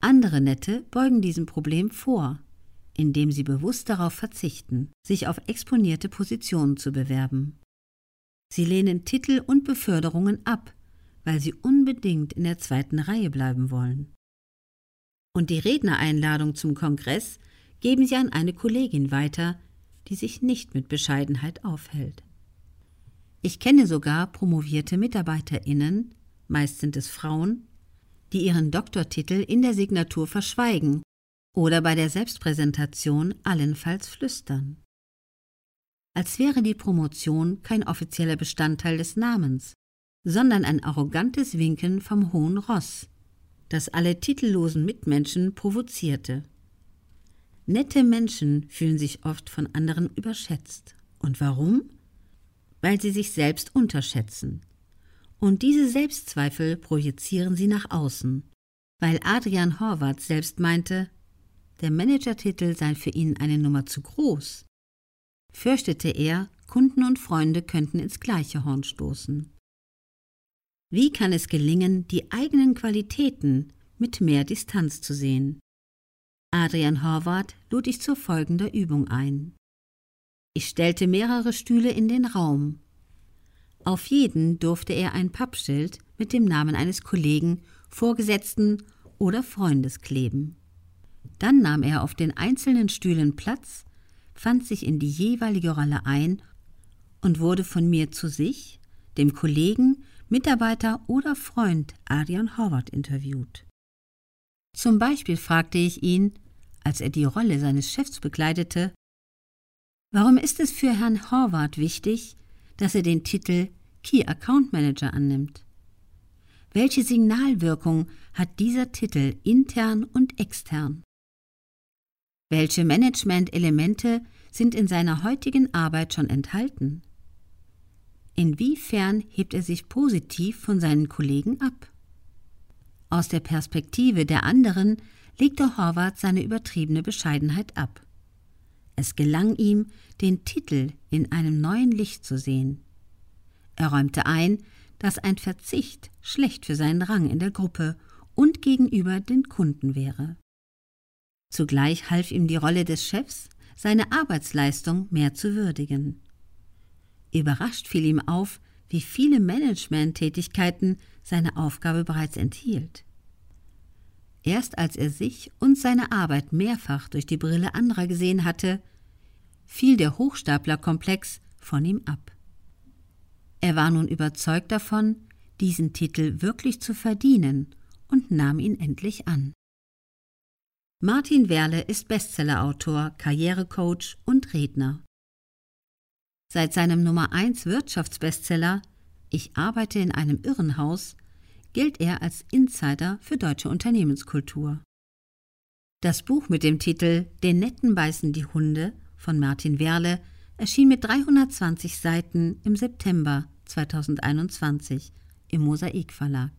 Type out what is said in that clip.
Andere Nette beugen diesem Problem vor, indem sie bewusst darauf verzichten, sich auf exponierte Positionen zu bewerben. Sie lehnen Titel und Beförderungen ab, weil sie unbedingt in der zweiten Reihe bleiben wollen. Und die Rednereinladung zum Kongress geben sie an eine Kollegin weiter, die sich nicht mit Bescheidenheit aufhält. Ich kenne sogar promovierte Mitarbeiterinnen, meist sind es Frauen, die ihren Doktortitel in der Signatur verschweigen oder bei der Selbstpräsentation allenfalls flüstern. Als wäre die Promotion kein offizieller Bestandteil des Namens, sondern ein arrogantes Winken vom hohen Ross, das alle titellosen Mitmenschen provozierte. Nette Menschen fühlen sich oft von anderen überschätzt. Und warum? Weil sie sich selbst unterschätzen. Und diese Selbstzweifel projizieren sie nach außen, weil Adrian Horvath selbst meinte, der Managertitel sei für ihn eine Nummer zu groß. Fürchtete er, Kunden und Freunde könnten ins gleiche Horn stoßen. Wie kann es gelingen, die eigenen Qualitäten mit mehr Distanz zu sehen? Adrian Horvath lud ich zur folgender Übung ein. Ich stellte mehrere Stühle in den Raum auf jeden durfte er ein Pappschild mit dem Namen eines Kollegen, Vorgesetzten oder Freundes kleben. Dann nahm er auf den einzelnen Stühlen Platz, fand sich in die jeweilige Rolle ein und wurde von mir zu sich, dem Kollegen, Mitarbeiter oder Freund Adrian Howard interviewt. Zum Beispiel fragte ich ihn, als er die Rolle seines Chefs bekleidete, Warum ist es für Herrn Horvath wichtig, dass er den Titel Key Account Manager annimmt. Welche Signalwirkung hat dieser Titel intern und extern? Welche Management-Elemente sind in seiner heutigen Arbeit schon enthalten? Inwiefern hebt er sich positiv von seinen Kollegen ab? Aus der Perspektive der anderen legte Horvath seine übertriebene Bescheidenheit ab. Es gelang ihm, den Titel in einem neuen Licht zu sehen. Er räumte ein, dass ein Verzicht schlecht für seinen Rang in der Gruppe und gegenüber den Kunden wäre. Zugleich half ihm die Rolle des Chefs, seine Arbeitsleistung mehr zu würdigen. Überrascht fiel ihm auf, wie viele Management-Tätigkeiten seine Aufgabe bereits enthielt. Erst als er sich und seine Arbeit mehrfach durch die Brille anderer gesehen hatte, fiel der Hochstaplerkomplex von ihm ab. Er war nun überzeugt davon, diesen Titel wirklich zu verdienen und nahm ihn endlich an. Martin Werle ist Bestsellerautor, Karrierecoach und Redner. Seit seinem Nummer 1 Wirtschaftsbestseller Ich arbeite in einem Irrenhaus gilt er als Insider für deutsche Unternehmenskultur. Das Buch mit dem Titel Den Netten beißen die Hunde von Martin Werle erschien mit 320 Seiten im September 2021 im Mosaik Verlag.